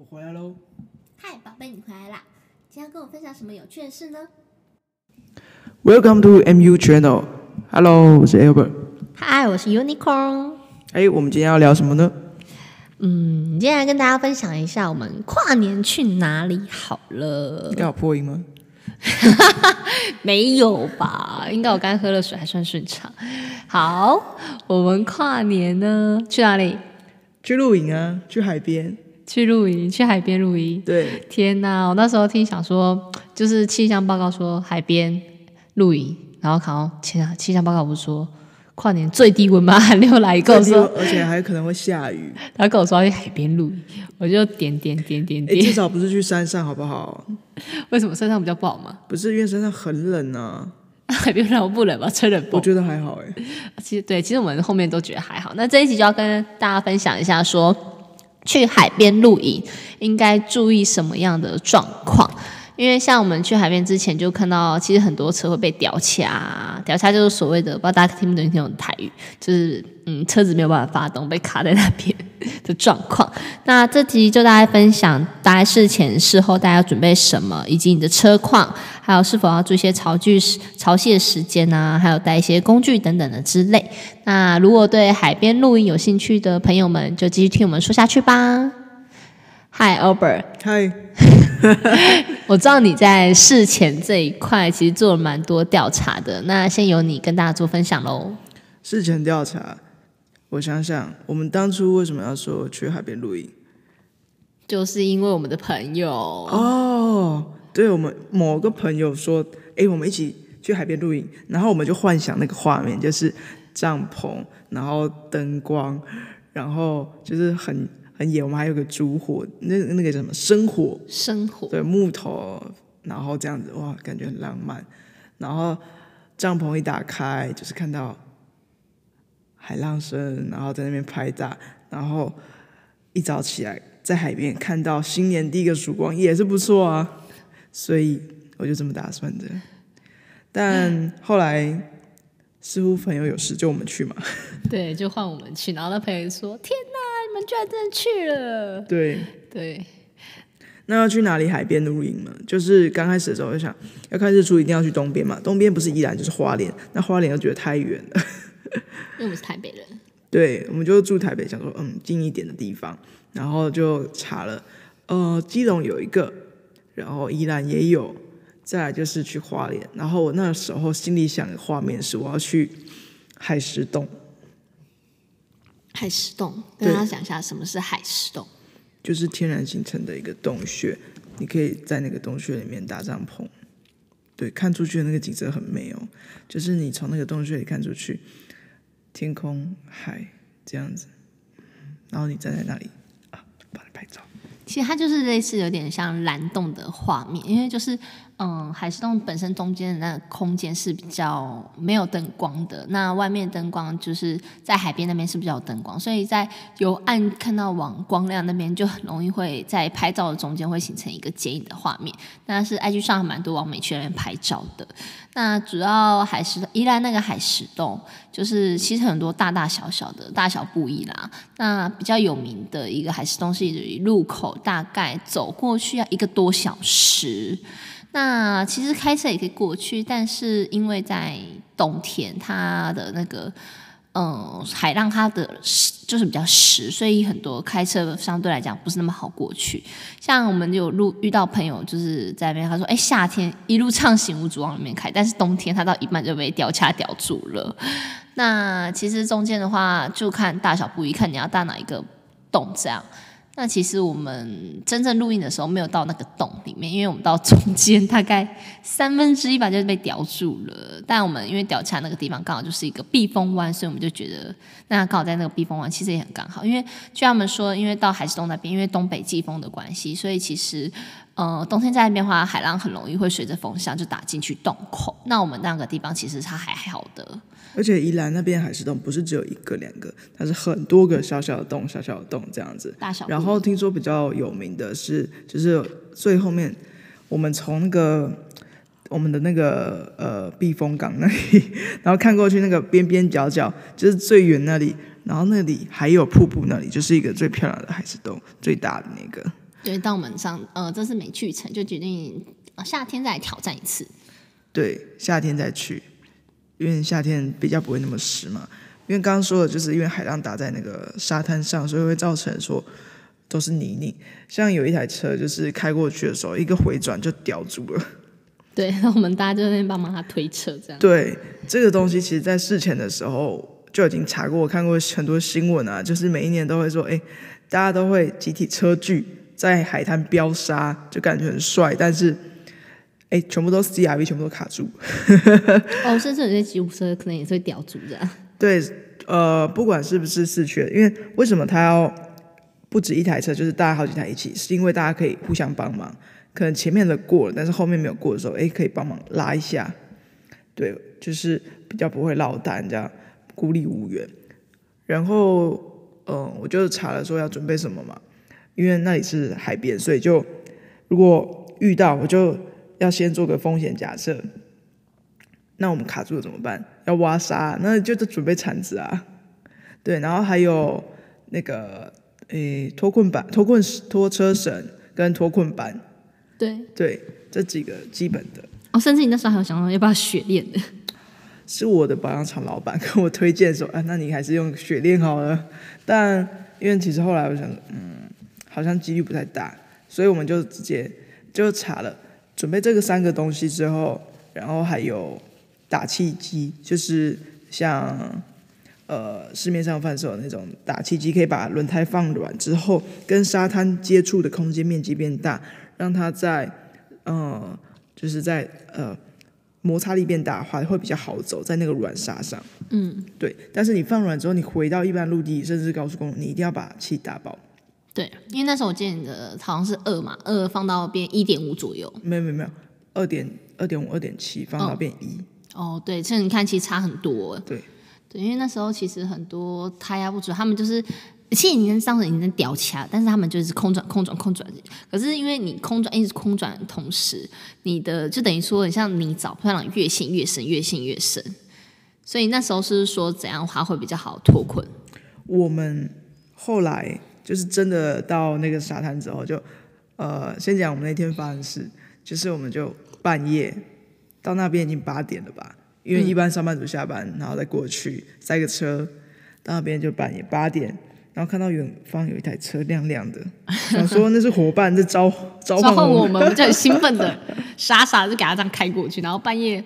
我回来喽！嗨，宝贝，你回来啦！今天要跟我分享什么有趣的事呢？Welcome to MU Channel。Hello，我是 Albert。Hi，我是 Unicorn。哎，我们今天要聊什么呢？嗯，今天来跟大家分享一下我们跨年去哪里好了。应该有破音吗？没有吧？应该我刚喝了水，还算顺畅。好，我们跨年呢，去哪里？去露营啊，去海边。去露营，去海边露营。对，天哪！我那时候听想说，就是气象报告说海边露营，然后看到天啊，气象报告不是说跨年最低温吗？寒流来，跟我说，而且还可能会下雨。他跟我说要去海边露营，我就点点点点点。至少不是去山上，好不好？为什么山上比较不好吗？不是，因为山上很冷啊。海边冷不冷吧？吹冷风。我觉得还好哎。其实对，其实我们后面都觉得还好。那这一集就要跟大家分享一下，说去海边露营应该注意什么样的状况。因为像我们去海边之前就看到，其实很多车会被吊卡，吊卡就是所谓的，不知道大家听不懂听懂台语，就是嗯，车子没有办法发动，被卡在那边的状况。那这集就大家分享，大概事前事后大家要准备什么，以及你的车况，还有是否要做一些潮具潮汐的时间啊，还有带一些工具等等的之类。那如果对海边露营有兴趣的朋友们，就继续听我们说下去吧。Hi。我知道你在事前这一块其实做了蛮多调查的，那先由你跟大家做分享喽。事前调查，我想想，我们当初为什么要说去海边露营？就是因为我们的朋友哦，对，我们某个朋友说，哎，我们一起去海边露营，然后我们就幻想那个画面，就是帐篷，然后灯光，然后就是很。很野，我们还有个烛火，那那个叫什么生火？生火。对，木头，然后这样子，哇，感觉很浪漫。然后帐篷一打开，就是看到海浪声，然后在那边拍打。然后一早起来，在海边看到新年第一个曙光，也是不错啊。所以我就这么打算的。但后来似乎朋友有事，就我们去嘛。对，就换我们去。然后那朋友说：“天哪！”你们居然真的去了？对对，那要去哪里海边露营呢？就是刚开始的时候，我就想要看日出，一定要去东边嘛。东边不是宜兰就是花莲，那花莲又觉得太远了。因为我们是台北人。对，我们就住台北，想说嗯近一点的地方，然后就查了，呃，基隆有一个，然后宜兰也有，再来就是去花莲。然后我那时候心里想的画面是，我要去海石洞。海石洞，跟大家讲一下什么是海石洞，就是天然形成的一个洞穴，你可以在那个洞穴里面搭帐篷，对，看出去的那个景色很美哦，就是你从那个洞穴里看出去，天空海这样子，然后你站在那里啊，帮你拍照。其实它就是类似有点像蓝洞的画面，因为就是。嗯，海石洞本身中间的那个空间是比较没有灯光的，那外面灯光就是在海边那边是比较有灯光，所以在由暗看到往光亮那边就很容易会在拍照的中间会形成一个剪影的画面。那是 IG 上蛮多网美去那边拍照的。那主要海石依赖那个海石洞，就是其实很多大大小小的，大小不一啦。那比较有名的一个海石洞是入口，大概走过去要一个多小时。那其实开车也可以过去，但是因为在冬天，它的那个嗯海浪它的就是比较湿，所以很多开车相对来讲不是那么好过去。像我们有路遇到朋友就是在那边，他说：“哎，夏天一路畅行无阻往里面开，但是冬天他到一半就被吊卡吊住了。”那其实中间的话就看大小不一，看你要搭哪一个洞这样。那其实我们真正录音的时候没有到那个洞里面，因为我们到中间大概三分之一吧，就是被吊住了。但我们因为吊起来那个地方刚好就是一个避风湾，所以我们就觉得那刚好在那个避风湾，其实也很刚好。因为据他们说，因为到海之洞那边，因为东北季风的关系，所以其实呃冬天在那边的话，海浪很容易会随着风向就打进去洞口。那我们那个地方其实它还好的。而且宜兰那边海石洞不是只有一个两个，它是很多个小小的洞，小小的洞这样子。大小。然后听说比较有名的是，就是最后面我们从那个我们的那个呃避风港那里，然后看过去那个边边角角，就是最远那里，然后那里还有瀑布那里，就是一个最漂亮的海石洞，最大的那个。对，到我们上呃这次没去成，就决定夏天再来挑战一次。对，夏天再去，因为夏天比较不会那么湿嘛。因为刚刚说的，就是因为海浪打在那个沙滩上，所以会造成说都是泥泞。像有一台车，就是开过去的时候，一个回转就掉住了。对，然后我们大家就在那边帮忙他推车，这样。对，这个东西其实在事前的时候就已经查过，我看过很多新闻啊，就是每一年都会说，哎，大家都会集体车距在海滩飙沙，就感觉很帅，但是。哎，全部都是 CRV，全部都卡住。哦，甚至有些吉普车可能也是会掉住这样。对，呃，不管是不是四驱，因为为什么他要不止一台车，就是大家好几台一起，是因为大家可以互相帮忙。可能前面的过了，但是后面没有过的时候，哎，可以帮忙拉一下。对，就是比较不会落单，这样孤立无援。然后，嗯、呃，我就查了说要准备什么嘛，因为那里是海边，所以就如果遇到我就。要先做个风险假设，那我们卡住了怎么办？要挖沙，那就得准备铲子啊。对，然后还有那个诶脱困板、脱困拖车绳跟脱困板。对对，这几个基本的。哦，甚至你那时候还有想到要不要雪链的？是我的保养厂老板 跟我推荐说，啊，那你还是用雪链好了。但因为其实后来我想，嗯，好像几率不太大，所以我们就直接就查了。准备这个三个东西之后，然后还有打气机，就是像呃市面上贩售的那种打气机，可以把轮胎放软之后，跟沙滩接触的空间面积变大，让它在呃就是在呃摩擦力变大的话，会比较好走在那个软沙上。嗯，对。但是你放软之后，你回到一般陆地甚至高速公路，你一定要把气打爆。对，因为那时候我记得你的好像是二嘛，二放到变一点五左右。没有没有没有，二点二点五二点七放到变一。哦，对，所以你看其实差很多。对对，因为那时候其实很多胎压不足，他们就是其实你跟上次已经吊起来，但是他们就是空转空转空转。可是因为你空转一直空转的同时，你的就等于说你像泥沼，会让越陷越深，越陷越深。所以那时候是说怎样的话会比较好脱困？我们后来。就是真的到那个沙滩之后就，就呃，先讲我们那天发生的事，就是我们就半夜到那边已经八点了吧，因为一般上班族下班然后再过去塞个车，到那边就半夜八点，然后看到远方有一台车亮亮的，想说那是伙伴在召召唤我们，我们就很 兴奋的傻傻的就给他这样开过去，然后半夜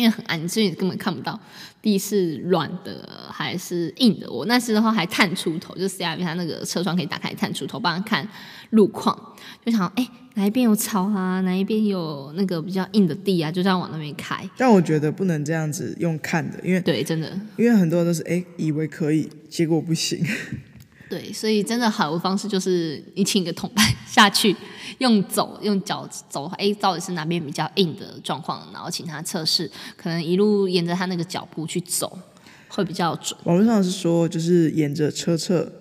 因为很暗，所以你根本看不到。地是软的还是硬的？我那时候还探出头，就是 CRV 它那个车窗可以打开探出头，帮他看路况，就想哎、欸、哪一边有草啊，哪一边有那个比较硬的地啊，就这样往那边开。但我觉得不能这样子用看的，因为对，真的，因为很多人都是哎、欸、以为可以，结果不行。对，所以真的好的方式就是你请一个同伴 下去，用走用脚走，哎，到底是哪边比较硬的状况，然后请他测试，可能一路沿着他那个脚步去走，会比较准。网络上是说，就是沿着车侧，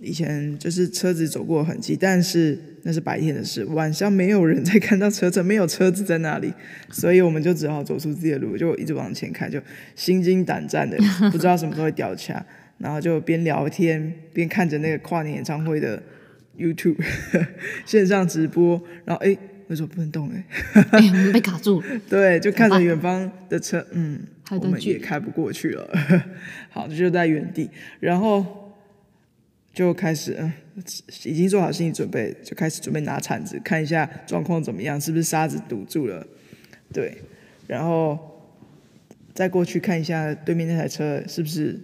以前就是车子走过痕迹，但是那是白天的事，晚上没有人在看到车侧，没有车子在那里，所以我们就只好走出自己的路，就一直往前看，就心惊胆战的，不知道什么时候会掉下。然后就边聊天边看着那个跨年演唱会的 YouTube 线上直播，然后哎，为什么不能动哎？哎，我们被卡住了。对，就看着远方的车，嗯，我们也开不过去了。好，就在原地，然后就开始，嗯，已经做好心理准备，就开始准备拿铲子看一下状况怎么样，是不是沙子堵住了？对，然后再过去看一下对面那台车是不是。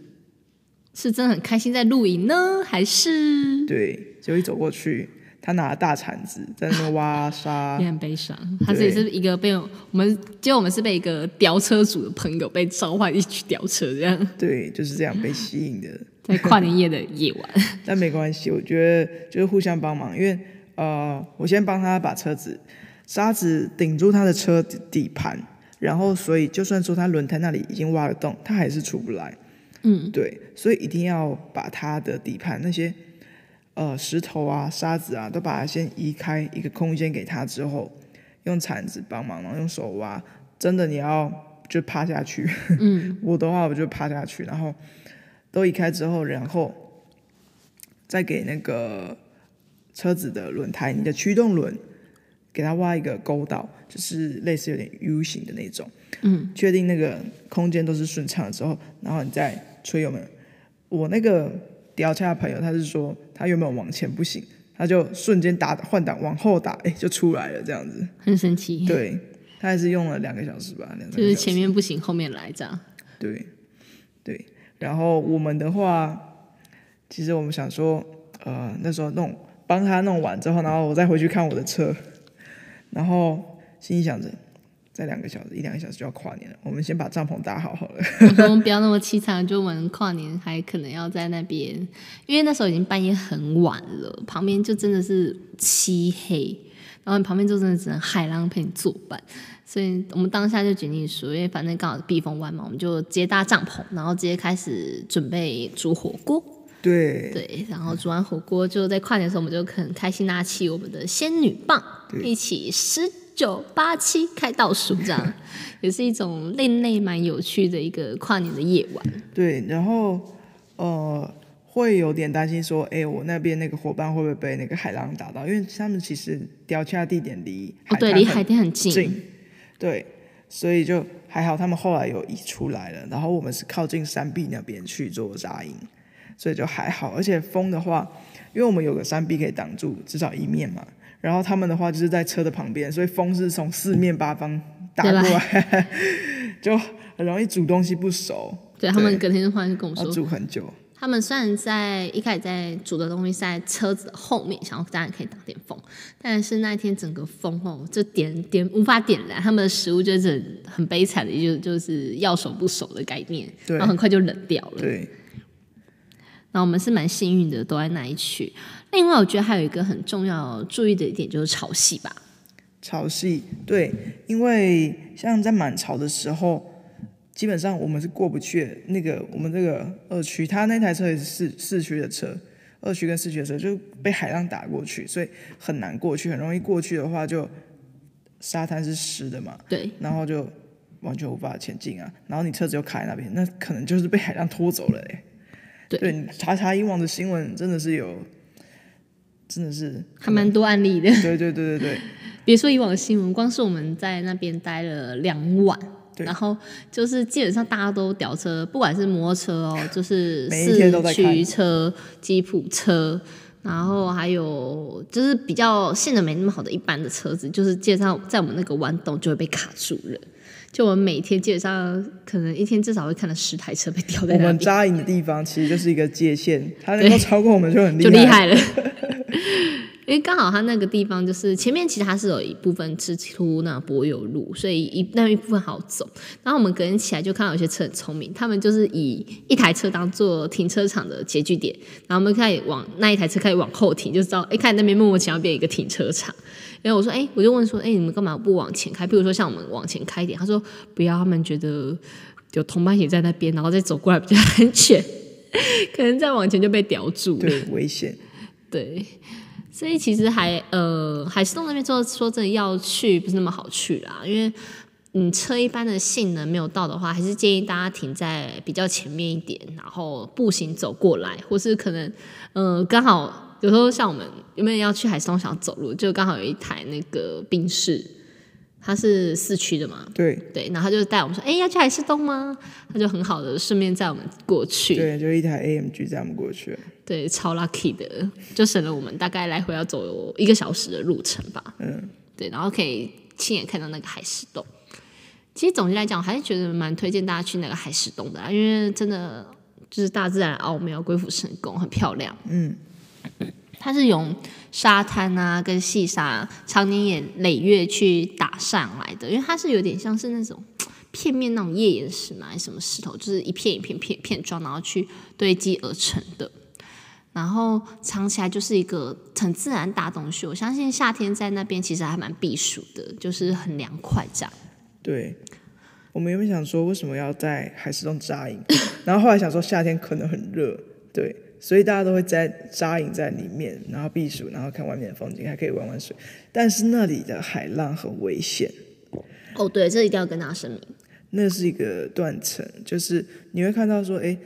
是真的很开心在露营呢，还是？对，就一走过去，他拿了大铲子在那边挖沙，也很悲伤。他这也是一个被我们，结果我们是被一个吊车主的朋友被召唤一起吊车，这样。对，就是这样被吸引的，在跨年夜的夜晚。但没关系，我觉得就是互相帮忙，因为呃，我先帮他把车子沙子顶住他的车底盘，然后所以就算说他轮胎那里已经挖了洞，他还是出不来。嗯，对，所以一定要把它的底盘那些呃石头啊、沙子啊，都把它先移开一个空间给它之后，用铲子帮忙，然后用手挖。真的你要就趴下去，嗯，我的话我就趴下去，然后都移开之后，然后再给那个车子的轮胎，你的驱动轮给它挖一个沟道，就是类似有点 U 型的那种。嗯，确定那个空间都是顺畅的之后，然后你再吹油门。我那个掉下的朋友，他是说他原本往前不行，他就瞬间打换挡往后打，哎，就出来了这样子。很神奇。对，他还是用了两个小时吧。就是前面不行，后面来这样。对，对。然后我们的话，其实我们想说，呃，那时候弄帮他弄完之后，然后我再回去看我的车，然后心里想着。再两个小时，一两个小时就要跨年了。我们先把帐篷搭好好了。我们不要那么凄惨，就我们跨年还可能要在那边，因为那时候已经半夜很晚了，旁边就真的是漆黑，然后你旁边就真的只能海浪陪你作伴。所以我们当下就决定说，因为反正刚好是避风湾嘛，我们就直接搭帐篷，然后直接开始准备煮火锅。对对，然后煮完火锅就在跨年的时候，我们就很开心拿起我们的仙女棒，一起吃。九八七开倒数，这样也是一种另类蛮有趣的一个跨年的夜晚。对，然后呃，会有点担心说，哎，我那边那个伙伴会不会被那个海浪打到？因为他们其实掉下地点离海、哦、对，离海边很近，近，对，所以就还好，他们后来有移出来了。然后我们是靠近山壁那边去做扎营，所以就还好。而且风的话，因为我们有个山壁可以挡住至少一面嘛。然后他们的话就是在车的旁边，所以风是从四面八方打过来，就很容易煮东西不熟。对，对他们隔天突然就跟我说，煮很久。他们虽然在一开始在煮的东西在车子的后面，想要当然可以挡点风，但是那一天整个风哦，就点点无法点燃，他们的食物就是很悲惨的，就就是要熟不熟的概念，然后很快就冷掉了。对。然后我们是蛮幸运的，都在那一区。另外，我觉得还有一个很重要注意的一点就是潮汐吧。潮汐，对，因为像在满潮的时候，基本上我们是过不去那个我们这个二区，他那台车也是四四驱的车，二区跟四驱的车就被海浪打过去，所以很难过去，很容易过去的话就沙滩是湿的嘛，对，然后就完全无法前进啊，然后你车子又卡在那边，那可能就是被海浪拖走了哎。对，对，查查以往的新闻，真的是有。真的是还蛮多案例的，对对对对对。别说以往的新闻，光是我们在那边待了两晚，然后就是基本上大家都吊车，不管是摩托车哦，就是四驱车、吉普车，然后还有就是比较性能没那么好的一般的车子，就是基本上在我们那个弯洞就会被卡住了。就我们每天基本上可能一天至少会看到十台车被吊在那。我们扎营的地方其实就是一个界限，它能够超过我们就很厉害，就厉害了。因为刚好它那个地方就是前面，其实它是有一部分是出那柏油路，所以一那一部分好走。然后我们隔天起来就看到有些车很聪明，他们就是以一台车当做停车场的截距点，然后我们开始往那一台车开始往后停，就知道哎，看那边默默前要变一个停车场。然后我说哎，我就问说哎，你们干嘛不往前开？比如说像我们往前开一点，他说不要，他们觉得有同伴也在那边，然后再走过来比较安全，可能再往前就被叼住了，对，危险，对。所以其实还呃海事洞那边说说真的要去不是那么好去啦，因为你车一般的性能没有到的话，还是建议大家停在比较前面一点，然后步行走过来，或是可能呃刚好有时候像我们有没有要去海事洞想走路，就刚好有一台那个宾士。他是四驱的嘛？对对，然后他就带我们说：“哎，要去海石洞吗？”他就很好的顺便载我们过去。对，就一台 AMG 载我们过去。对，超 lucky 的，就省了我们大概来回要走一个小时的路程吧。嗯，对，然后可以亲眼看到那个海石洞。其实总结来讲，我还是觉得蛮推荐大家去那个海石洞的，因为真的就是大自然奥妙，鬼斧神工，很漂亮。嗯。它是用沙滩啊跟细沙长年累累月去打上来的，因为它是有点像是那种片面那种页岩石嘛，还是什么石头，就是一片一片片片状，然后去堆积而成的。然后藏起来就是一个很自然大东西。我相信夏天在那边其实还蛮避暑的，就是很凉快这样。对，我们有没有想说为什么要在海石洞扎营？然后后来想说夏天可能很热，对。所以大家都会在扎营在里面，然后避暑，然后看外面的风景，还可以玩玩水。但是那里的海浪很危险。哦，对，这一定要跟大家声明。那是一个断层，就是你会看到说，哎，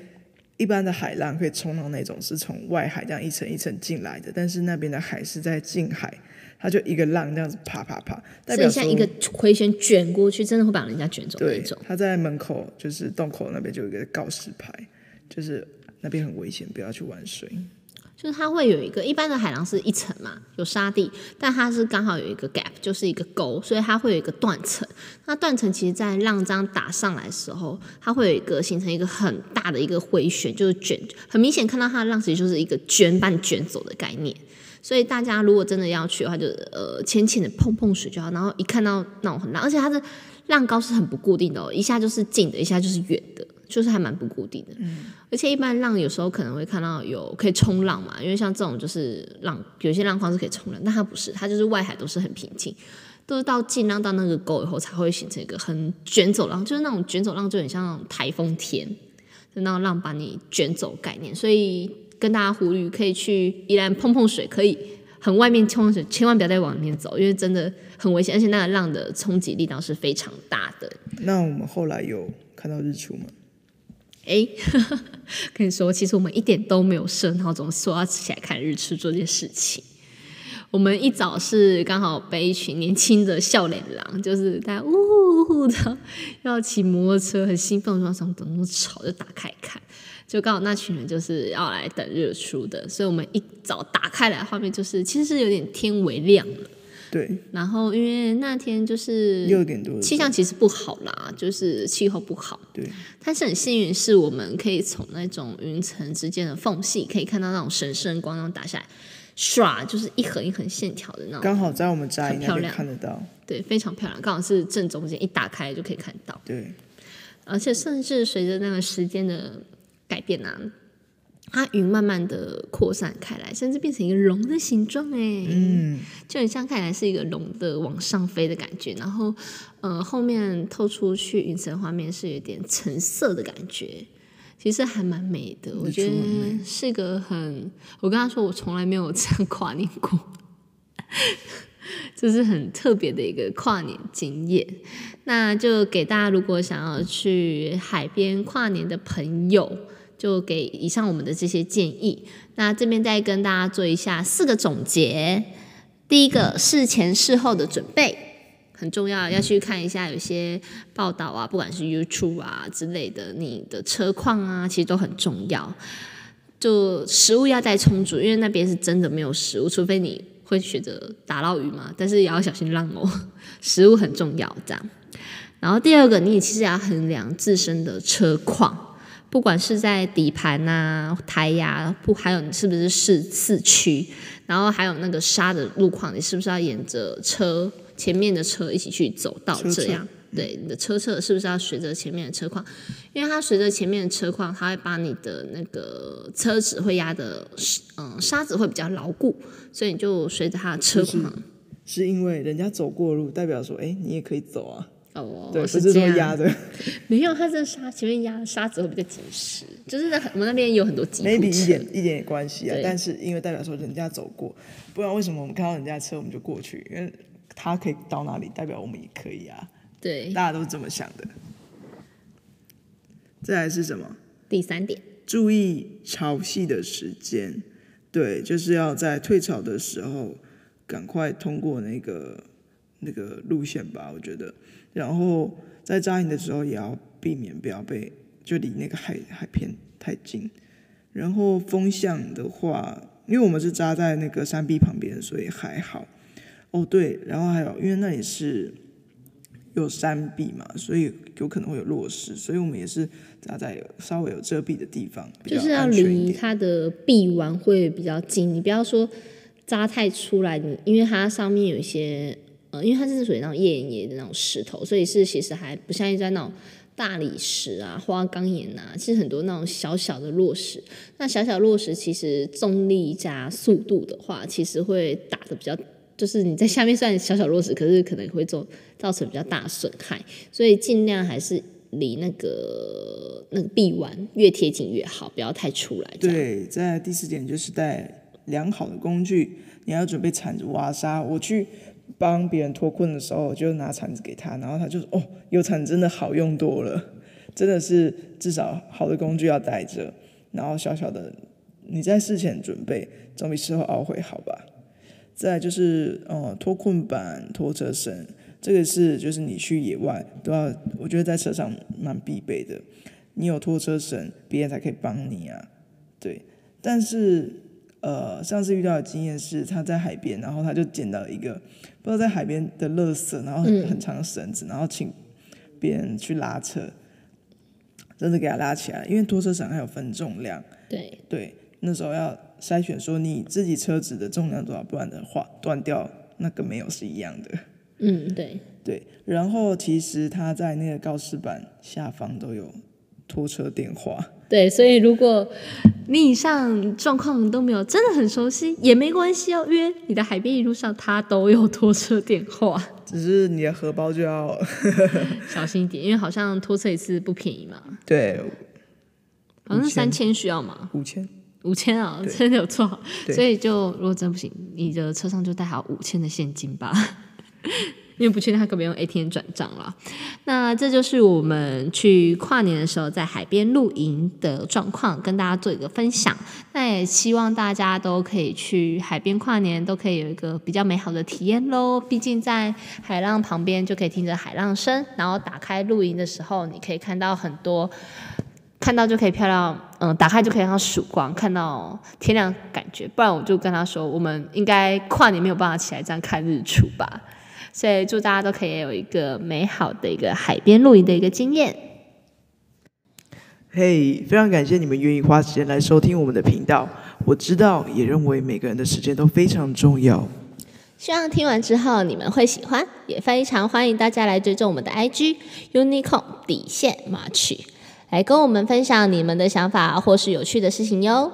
一般的海浪可以冲到那种是从外海这样一层一层进来的，但是那边的海是在近海，它就一个浪这样子啪啪啪，代表像一个回旋卷过去，真的会把人家卷走那种。对，他在门口就是洞口那边就有一个告示牌，就是那边很危险，不要去玩水。就是它会有一个一般的海浪是一层嘛，有沙地，但它是刚好有一个 gap，就是一个沟，所以它会有一个断层。那断层其实，在浪这样打上来的时候，它会有一个形成一个很大的一个回旋，就是卷，很明显看到它的浪其实就是一个卷把卷走的概念。所以大家如果真的要去的话就，就呃浅浅的碰碰水就好。然后一看到那种很浪，而且它的浪高是很不固定的哦，一下就是近的，一下就是远的。就是还蛮不固定的，嗯，而且一般浪有时候可能会看到有可以冲浪嘛，因为像这种就是浪，有些浪况是可以冲浪，但它不是，它就是外海都是很平静，都是到进浪到那个沟以后才会形成一个很卷走浪，就是那种卷走浪就很像那种台风天，就那种浪把你卷走概念，所以跟大家呼吁可以去宜兰碰碰水，可以很外面冲水，千万不要再往里面走，因为真的很危险，而且那个浪的冲击力道是非常大的。那我们后来有看到日出吗？哎，跟你说，其实我们一点都没有设闹钟说要起来看日出这件事情。我们一早是刚好被一群年轻的笑脸狼，就是大家呜呼的要骑摩托车，很兴奋，说怎么怎么吵，就打开看，就刚好那群人就是要来等日出的，所以我们一早打开来，画面就是其实是有点天微亮了。对，然后因为那天就是六点多，气象其实不好啦，就是气候不好。对，但是很幸运，是我们可以从那种云层之间的缝隙，可以看到那种神圣光，那种打下来，唰，就是一横一横线条的那种，刚好在我们家很漂亮，看得到。对，非常漂亮，刚好是正中间，一打开就可以看到。对，而且甚至随着那个时间的改变啊。它云慢慢的扩散开来，甚至变成一个龙的形状，哎，嗯，就很像看起来是一个龙的往上飞的感觉。然后，呃，后面透出去云层画面是有点橙色的感觉，其实还蛮美的。我觉得是个很，我跟他说我从来没有这样跨年过，这是很特别的一个跨年经验。那就给大家，如果想要去海边跨年的朋友。就给以上我们的这些建议，那这边再跟大家做一下四个总结。第一个，事前事后的准备很重要，要去看一下有些报道啊，不管是 YouTube 啊之类的，你的车况啊，其实都很重要。就食物要带充足，因为那边是真的没有食物，除非你会选择打捞鱼嘛，但是也要小心浪哦。食物很重要，这样。然后第二个，你也其实要衡量自身的车况。不管是在底盘啊、胎压，不还有你是不是是四驱，然后还有那个沙的路况，你是不是要沿着车前面的车一起去走到这样？对，你的车侧是不是要随着前面的车况？因为它随着前面的车况，它会把你的那个车子会压的，嗯，沙子会比较牢固，所以你就随着它的车况。是因为人家走过路，代表说，哎，你也可以走啊。哦，对，是这样压的，没有，它这沙前面压的沙子会比较紧实，就是在我们那边有很多吉普车，maybe 一点一点关系啊。但是因为代表说人家走过，不然为什么我们看到人家车我们就过去？因为他可以到哪里，代表我们也可以啊。对，大家都是这么想的。再来是什么？第三点，注意潮汐的时间。对，就是要在退潮的时候赶快通过那个那个路线吧，我觉得。然后在扎营的时候也要避免不要被就离那个海海边太近。然后风向的话，因为我们是扎在那个山壁旁边，所以还好。哦对，然后还有因为那里是有山壁嘛，所以有可能会有落石，所以我们也是扎在稍微有遮蔽的地方，就是要离它的壁弯会比较近。你不要说扎太出来，你因为它上面有一些。因为它是属于那种页岩的那种石头，所以是其实还不像一般那种大理石啊、花岗岩啊，其实很多那种小小的落石。那小小落石其实重力加速度的话，其实会打得比较，就是你在下面算小小落石，可是可能会造造成比较大损害，所以尽量还是离那个那个壁弯越贴近越好，不要太出来。对，在第四点就是带良好的工具，你要准备铲子挖沙。我去。帮别人脱困的时候，就拿铲子给他，然后他就说：“哦，有铲真的好用多了，真的是至少好的工具要带着。”然后小小的你在事前准备，总比事后懊悔好吧？再就是呃脱困板、拖车绳，这个是就是你去野外都要，我觉得在车上蛮必备的。你有拖车绳，别人才可以帮你啊。对，但是呃上次遇到的经验是他在海边，然后他就捡到一个不知道在海边的垃圾，然后很很长的绳子，然后请别人去拉车，真的给他拉起来，因为拖车绳还有分重量。对对，那时候要筛选说你自己车子的重量多少，不然的话断掉那个没有是一样的。嗯，对对。然后其实他在那个告示板下方都有拖车电话。对，所以如果你以上状况都没有，真的很熟悉也没关系哦，约你的海边一路上他都有拖车电话，只是你的荷包就要 小心一点，因为好像拖车一次不便宜嘛。对。好像三千需要吗？五千，五千啊，真的有错。所以就如果真不行，你的车上就带好五千的现金吧，因为不确定他可不可以用 ATM 转账了。那这就是我们去跨年的时候在海边露营的状况，跟大家做一个分享。那也希望大家都可以去海边跨年，都可以有一个比较美好的体验喽。毕竟在海浪旁边就可以听着海浪声，然后打开露营的时候，你可以看到很多。看到就可以漂亮，嗯，打开就可以看到曙光，看到天亮感觉。不然我就跟他说，我们应该跨年没有办法起来这样看日出吧。所以祝大家都可以有一个美好的一个海边露营的一个经验。嘿，非常感谢你们愿意花时间来收听我们的频道。我知道，也认为每个人的时间都非常重要。希望听完之后你们会喜欢，也非常欢迎大家来追踪我们的 IG Unicorn 底线 March。来跟我们分享你们的想法或是有趣的事情哟。